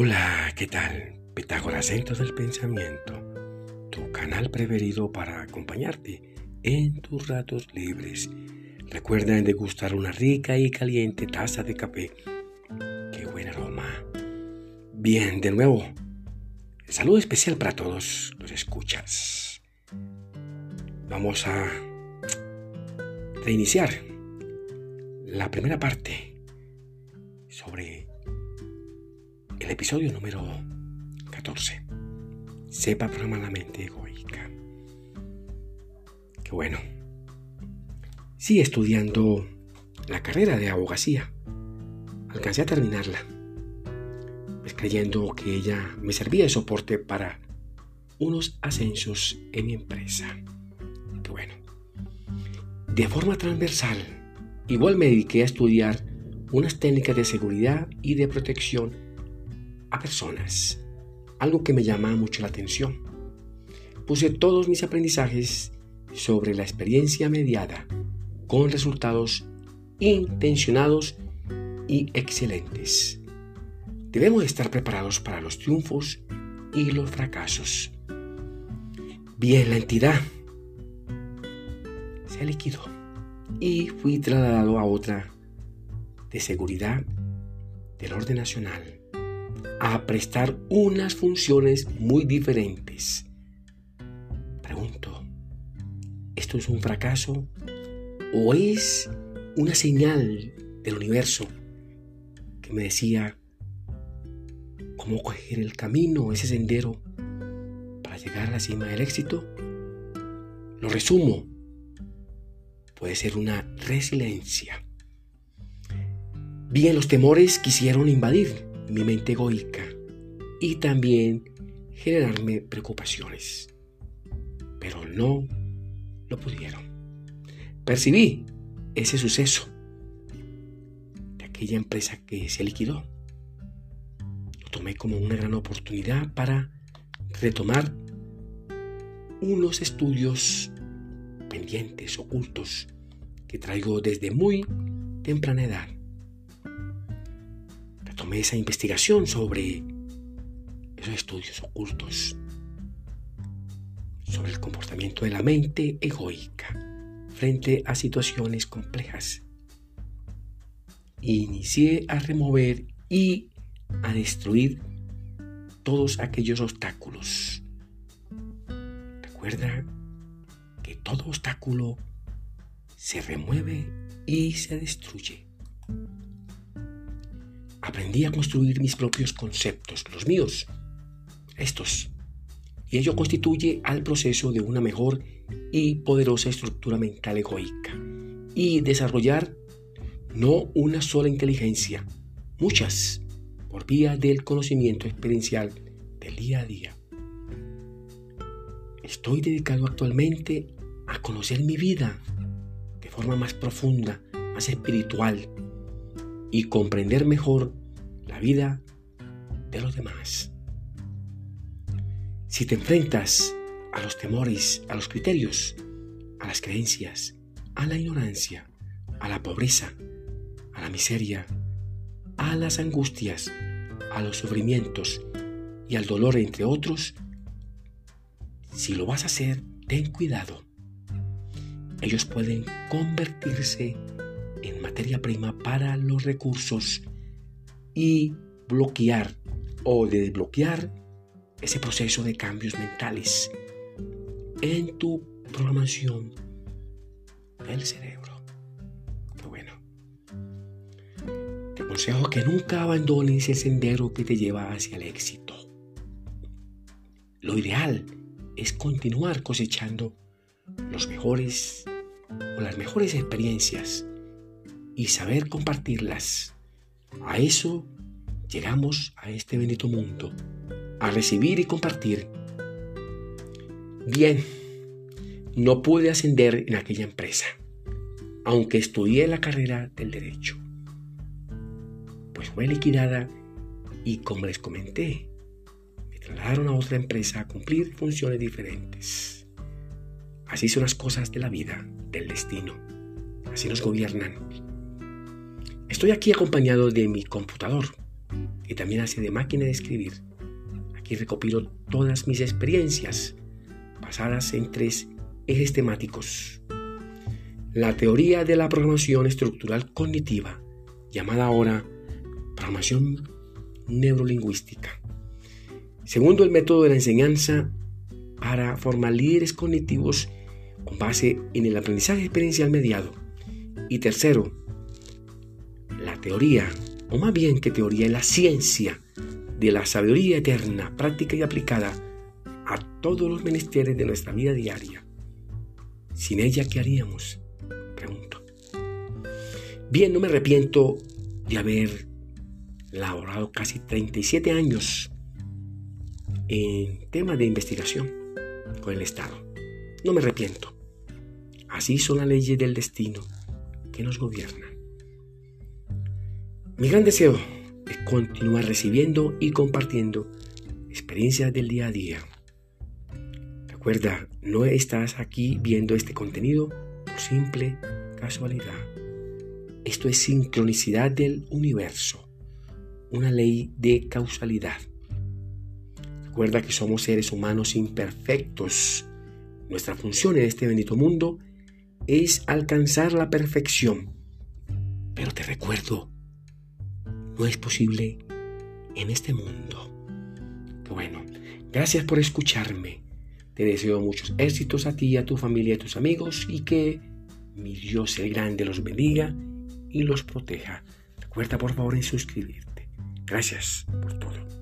Hola, ¿qué tal? Pitágoras Centro del Pensamiento, tu canal preferido para acompañarte en tus ratos libres. Recuerda degustar una rica y caliente taza de café. ¡Qué buen aroma! Bien, de nuevo, saludo especial para todos los escuchas. Vamos a reiniciar la primera parte sobre el episodio número 14. Sepa programar la mente egoica. Qué bueno. Sigue estudiando la carrera de abogacía. Alcancé a terminarla. Pues creyendo que ella me servía de soporte para unos ascensos en mi empresa. Bueno. De forma transversal, igual me dediqué a estudiar unas técnicas de seguridad y de protección a personas, algo que me llama mucho la atención. Puse todos mis aprendizajes sobre la experiencia mediada con resultados intencionados y excelentes. Debemos estar preparados para los triunfos y los fracasos. Bien, la entidad se liquidó y fui trasladado a otra de seguridad del orden nacional a prestar unas funciones muy diferentes. Pregunto, ¿esto es un fracaso o es una señal del universo que me decía cómo coger el camino, ese sendero para llegar a la cima del éxito? Lo resumo, puede ser una resiliencia. Bien, los temores quisieron invadir mi mente egoica y también generarme preocupaciones. Pero no lo pudieron. Percibí ese suceso de aquella empresa que se liquidó. Lo tomé como una gran oportunidad para retomar unos estudios pendientes, ocultos, que traigo desde muy temprana edad esa investigación sobre esos estudios ocultos, sobre el comportamiento de la mente egoica frente a situaciones complejas. Inicié a remover y a destruir todos aquellos obstáculos. Recuerda que todo obstáculo se remueve y se destruye aprendí a construir mis propios conceptos, los míos, estos. Y ello constituye al proceso de una mejor y poderosa estructura mental egoica. Y desarrollar no una sola inteligencia, muchas, por vía del conocimiento experiencial del día a día. Estoy dedicado actualmente a conocer mi vida de forma más profunda, más espiritual, y comprender mejor la vida de los demás. Si te enfrentas a los temores, a los criterios, a las creencias, a la ignorancia, a la pobreza, a la miseria, a las angustias, a los sufrimientos y al dolor, entre otros, si lo vas a hacer, ten cuidado. Ellos pueden convertirse en materia prima para los recursos y bloquear o de desbloquear ese proceso de cambios mentales en tu programación del cerebro. Qué bueno. Te aconsejo que nunca abandones el sendero que te lleva hacia el éxito. Lo ideal es continuar cosechando los mejores o las mejores experiencias y saber compartirlas. A eso llegamos a este bendito mundo, a recibir y compartir. Bien, no pude ascender en aquella empresa, aunque estudié la carrera del derecho, pues fue liquidada y como les comenté, me trasladaron a otra empresa a cumplir funciones diferentes. Así son las cosas de la vida, del destino. Así nos gobiernan Estoy aquí acompañado de mi computador, que también hace de máquina de escribir. Aquí recopilo todas mis experiencias basadas en tres ejes temáticos. La teoría de la programación estructural cognitiva, llamada ahora programación neurolingüística. Segundo, el método de la enseñanza para formar líderes cognitivos con base en el aprendizaje experiencial mediado. Y tercero, teoría, o más bien que teoría, es la ciencia de la sabiduría eterna, práctica y aplicada a todos los menesteres de nuestra vida diaria. Sin ella, ¿qué haríamos? Pregunto. Bien, no me arrepiento de haber laborado casi 37 años en temas de investigación con el Estado. No me arrepiento. Así son las leyes del destino que nos gobiernan. Mi gran deseo es continuar recibiendo y compartiendo experiencias del día a día. Recuerda, no estás aquí viendo este contenido por simple casualidad. Esto es sincronicidad del universo, una ley de causalidad. Recuerda que somos seres humanos imperfectos. Nuestra función en este bendito mundo es alcanzar la perfección. Pero te recuerdo, no es posible en este mundo. Bueno, gracias por escucharme. Te deseo muchos éxitos a ti, a tu familia a tus amigos y que mi Dios el grande los bendiga y los proteja. Recuerda por favor en suscribirte. Gracias por todo.